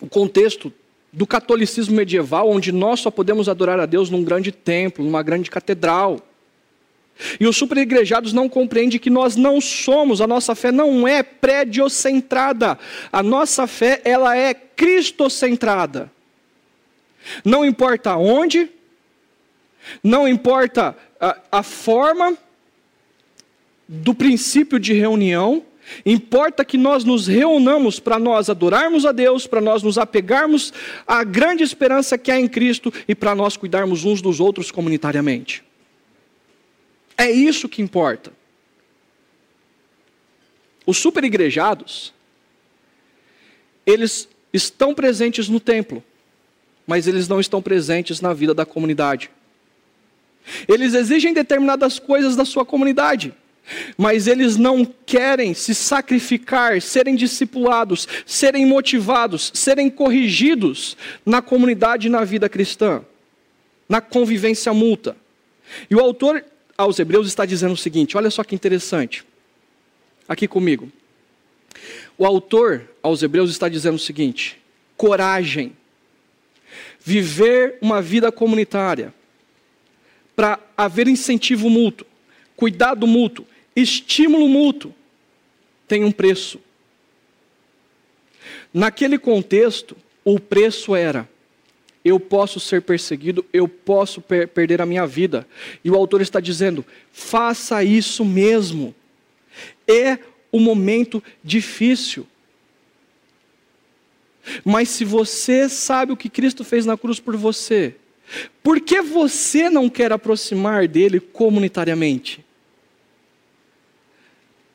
o contexto do catolicismo medieval, onde nós só podemos adorar a Deus num grande templo, numa grande catedral. E os superigrejados não compreendem que nós não somos, a nossa fé não é prédiocentrada. A nossa fé, ela é cristocentrada. Não importa onde, não importa a, a forma do princípio de reunião, Importa que nós nos reunamos para nós adorarmos a Deus, para nós nos apegarmos à grande esperança que há em Cristo e para nós cuidarmos uns dos outros comunitariamente. É isso que importa. Os superigrejados, eles estão presentes no templo, mas eles não estão presentes na vida da comunidade. Eles exigem determinadas coisas da sua comunidade mas eles não querem se sacrificar, serem discipulados, serem motivados, serem corrigidos na comunidade e na vida cristã, na convivência mútua. E o autor aos Hebreus está dizendo o seguinte: olha só que interessante, aqui comigo. O autor aos Hebreus está dizendo o seguinte: coragem, viver uma vida comunitária, para haver incentivo mútuo, cuidado mútuo, Estímulo mútuo tem um preço. Naquele contexto, o preço era: eu posso ser perseguido, eu posso per perder a minha vida. E o autor está dizendo: faça isso mesmo. É um momento difícil. Mas se você sabe o que Cristo fez na cruz por você, por que você não quer aproximar dele comunitariamente?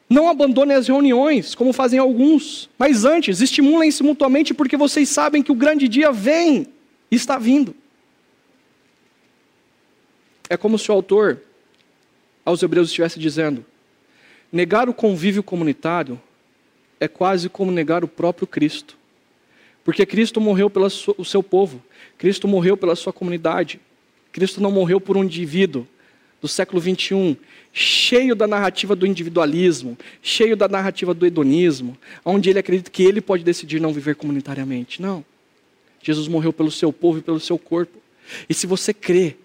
Não abandone as reuniões, como fazem alguns, mas antes, estimulem-se mutuamente, porque vocês sabem que o grande dia vem e está vindo. É como se o autor aos Hebreus estivesse dizendo: negar o convívio comunitário é quase como negar o próprio Cristo. Porque Cristo morreu pelo seu povo, Cristo morreu pela sua comunidade, Cristo não morreu por um indivíduo, do século 21, cheio da narrativa do individualismo, cheio da narrativa do hedonismo, onde ele acredita que ele pode decidir não viver comunitariamente. Não. Jesus morreu pelo seu povo e pelo seu corpo. E se você crê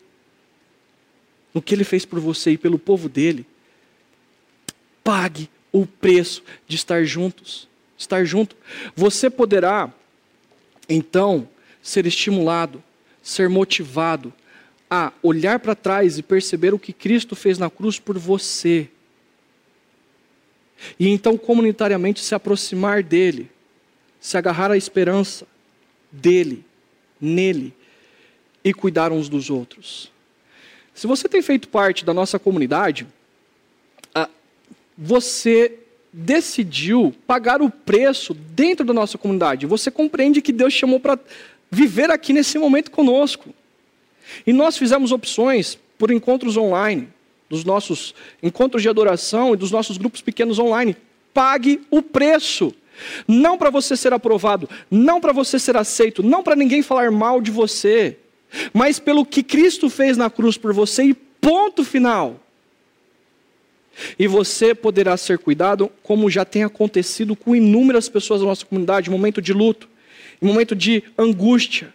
no que ele fez por você e pelo povo dele, pague o preço de estar juntos, estar junto. Você poderá então ser estimulado, ser motivado a olhar para trás e perceber o que Cristo fez na cruz por você. E então, comunitariamente, se aproximar dele, se agarrar à esperança dele, nele, e cuidar uns dos outros. Se você tem feito parte da nossa comunidade, você decidiu pagar o preço dentro da nossa comunidade. Você compreende que Deus chamou para viver aqui nesse momento conosco. E nós fizemos opções por encontros online, dos nossos encontros de adoração e dos nossos grupos pequenos online. Pague o preço. Não para você ser aprovado, não para você ser aceito, não para ninguém falar mal de você, mas pelo que Cristo fez na cruz por você e ponto final. E você poderá ser cuidado, como já tem acontecido com inúmeras pessoas da nossa comunidade, em momento de luto, em momento de angústia,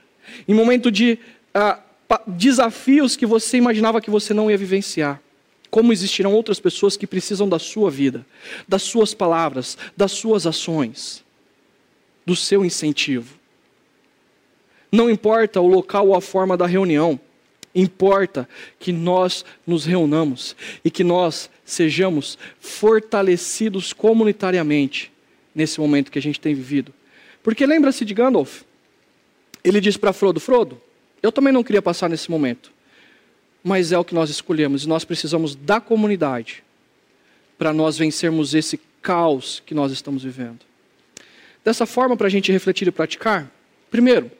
em momento de ah, desafios que você imaginava que você não ia vivenciar. Como existirão outras pessoas que precisam da sua vida, das suas palavras, das suas ações, do seu incentivo. Não importa o local ou a forma da reunião, importa que nós nos reunamos e que nós sejamos fortalecidos comunitariamente nesse momento que a gente tem vivido. Porque lembra-se de Gandalf? Ele diz para Frodo: Frodo, eu também não queria passar nesse momento, mas é o que nós escolhemos e nós precisamos da comunidade para nós vencermos esse caos que nós estamos vivendo. Dessa forma, para a gente refletir e praticar, primeiro,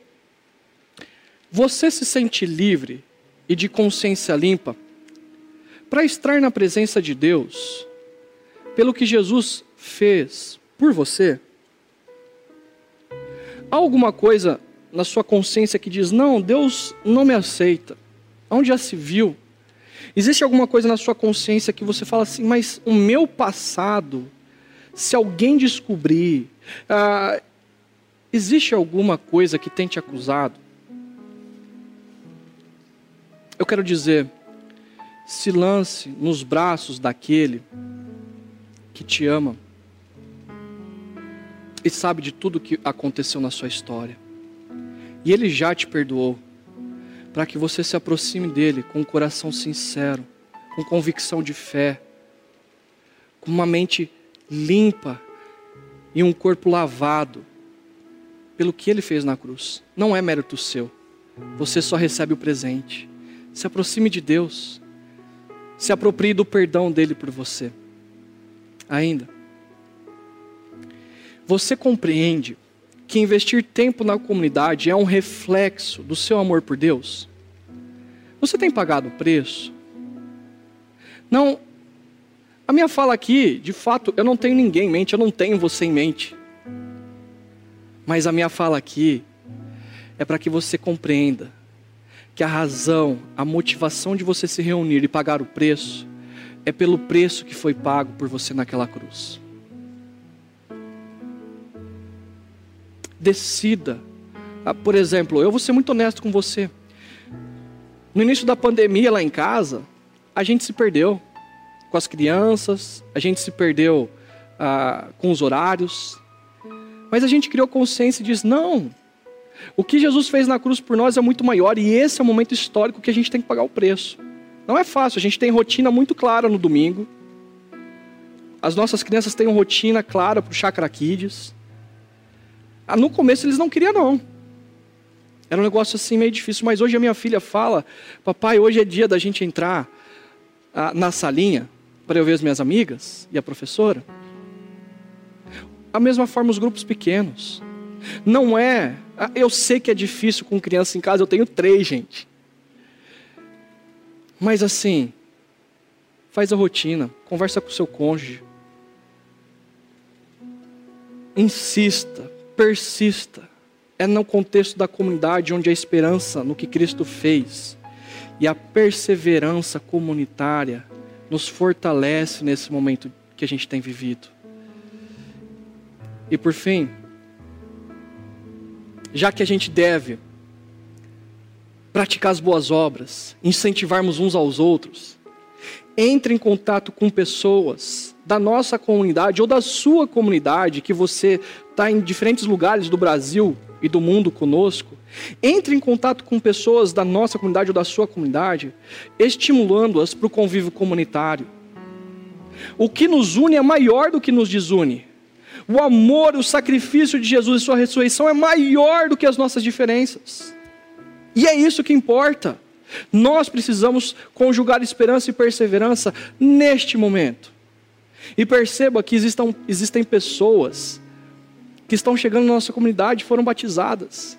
você se sente livre e de consciência limpa para estar na presença de Deus, pelo que Jesus fez por você? Há alguma coisa na sua consciência que diz: não, Deus não me aceita? Onde já se viu? Existe alguma coisa na sua consciência que você fala assim, mas o meu passado, se alguém descobrir, ah, existe alguma coisa que tem te acusado? Eu quero dizer, se lance nos braços daquele que te ama e sabe de tudo que aconteceu na sua história. E Ele já te perdoou, para que você se aproxime dele com um coração sincero, com convicção de fé, com uma mente limpa e um corpo lavado pelo que ele fez na cruz. Não é mérito seu. Você só recebe o presente. Se aproxime de Deus. Se aproprie do perdão dele por você. Ainda. Você compreende que investir tempo na comunidade é um reflexo do seu amor por Deus? Você tem pagado o preço? Não. A minha fala aqui, de fato, eu não tenho ninguém em mente, eu não tenho você em mente. Mas a minha fala aqui é para que você compreenda que a razão, a motivação de você se reunir e pagar o preço é pelo preço que foi pago por você naquela cruz. Decida. Ah, por exemplo, eu vou ser muito honesto com você. No início da pandemia lá em casa, a gente se perdeu com as crianças, a gente se perdeu ah, com os horários, mas a gente criou consciência e diz: não, o que Jesus fez na cruz por nós é muito maior e esse é o momento histórico que a gente tem que pagar o preço. Não é fácil, a gente tem rotina muito clara no domingo. As nossas crianças têm uma rotina clara para o Chakra Kids. Ah, no começo eles não queriam, não. Era um negócio assim meio difícil, mas hoje a minha filha fala: Papai, hoje é dia da gente entrar ah, na salinha para eu ver as minhas amigas e a professora. A mesma forma os grupos pequenos. Não é. Ah, eu sei que é difícil com criança em casa, eu tenho três, gente. Mas assim, faz a rotina, conversa com o seu cônjuge. Insista, persista. É no contexto da comunidade onde a esperança no que Cristo fez e a perseverança comunitária nos fortalece nesse momento que a gente tem vivido. E por fim, já que a gente deve praticar as boas obras, incentivarmos uns aos outros, entre em contato com pessoas da nossa comunidade ou da sua comunidade, que você está em diferentes lugares do Brasil e do mundo conosco. Entre em contato com pessoas da nossa comunidade ou da sua comunidade, estimulando-as para o convívio comunitário. O que nos une é maior do que nos desune. O amor, o sacrifício de Jesus e sua ressurreição é maior do que as nossas diferenças. E é isso que importa. Nós precisamos conjugar esperança e perseverança neste momento. E perceba que existam, existem pessoas que estão chegando na nossa comunidade e foram batizadas.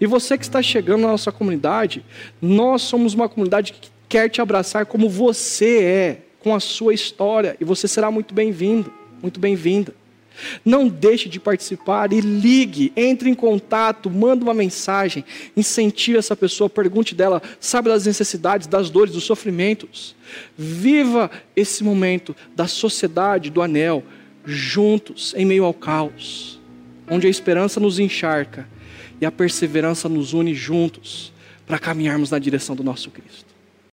E você que está chegando na nossa comunidade, nós somos uma comunidade que quer te abraçar como você é, com a sua história, e você será muito bem-vindo, muito bem-vinda. Não deixe de participar e ligue, entre em contato, manda uma mensagem, incentive essa pessoa, pergunte dela, sabe das necessidades, das dores, dos sofrimentos. Viva esse momento da sociedade, do anel, juntos, em meio ao caos, onde a esperança nos encharca e a perseverança nos une juntos para caminharmos na direção do nosso Cristo.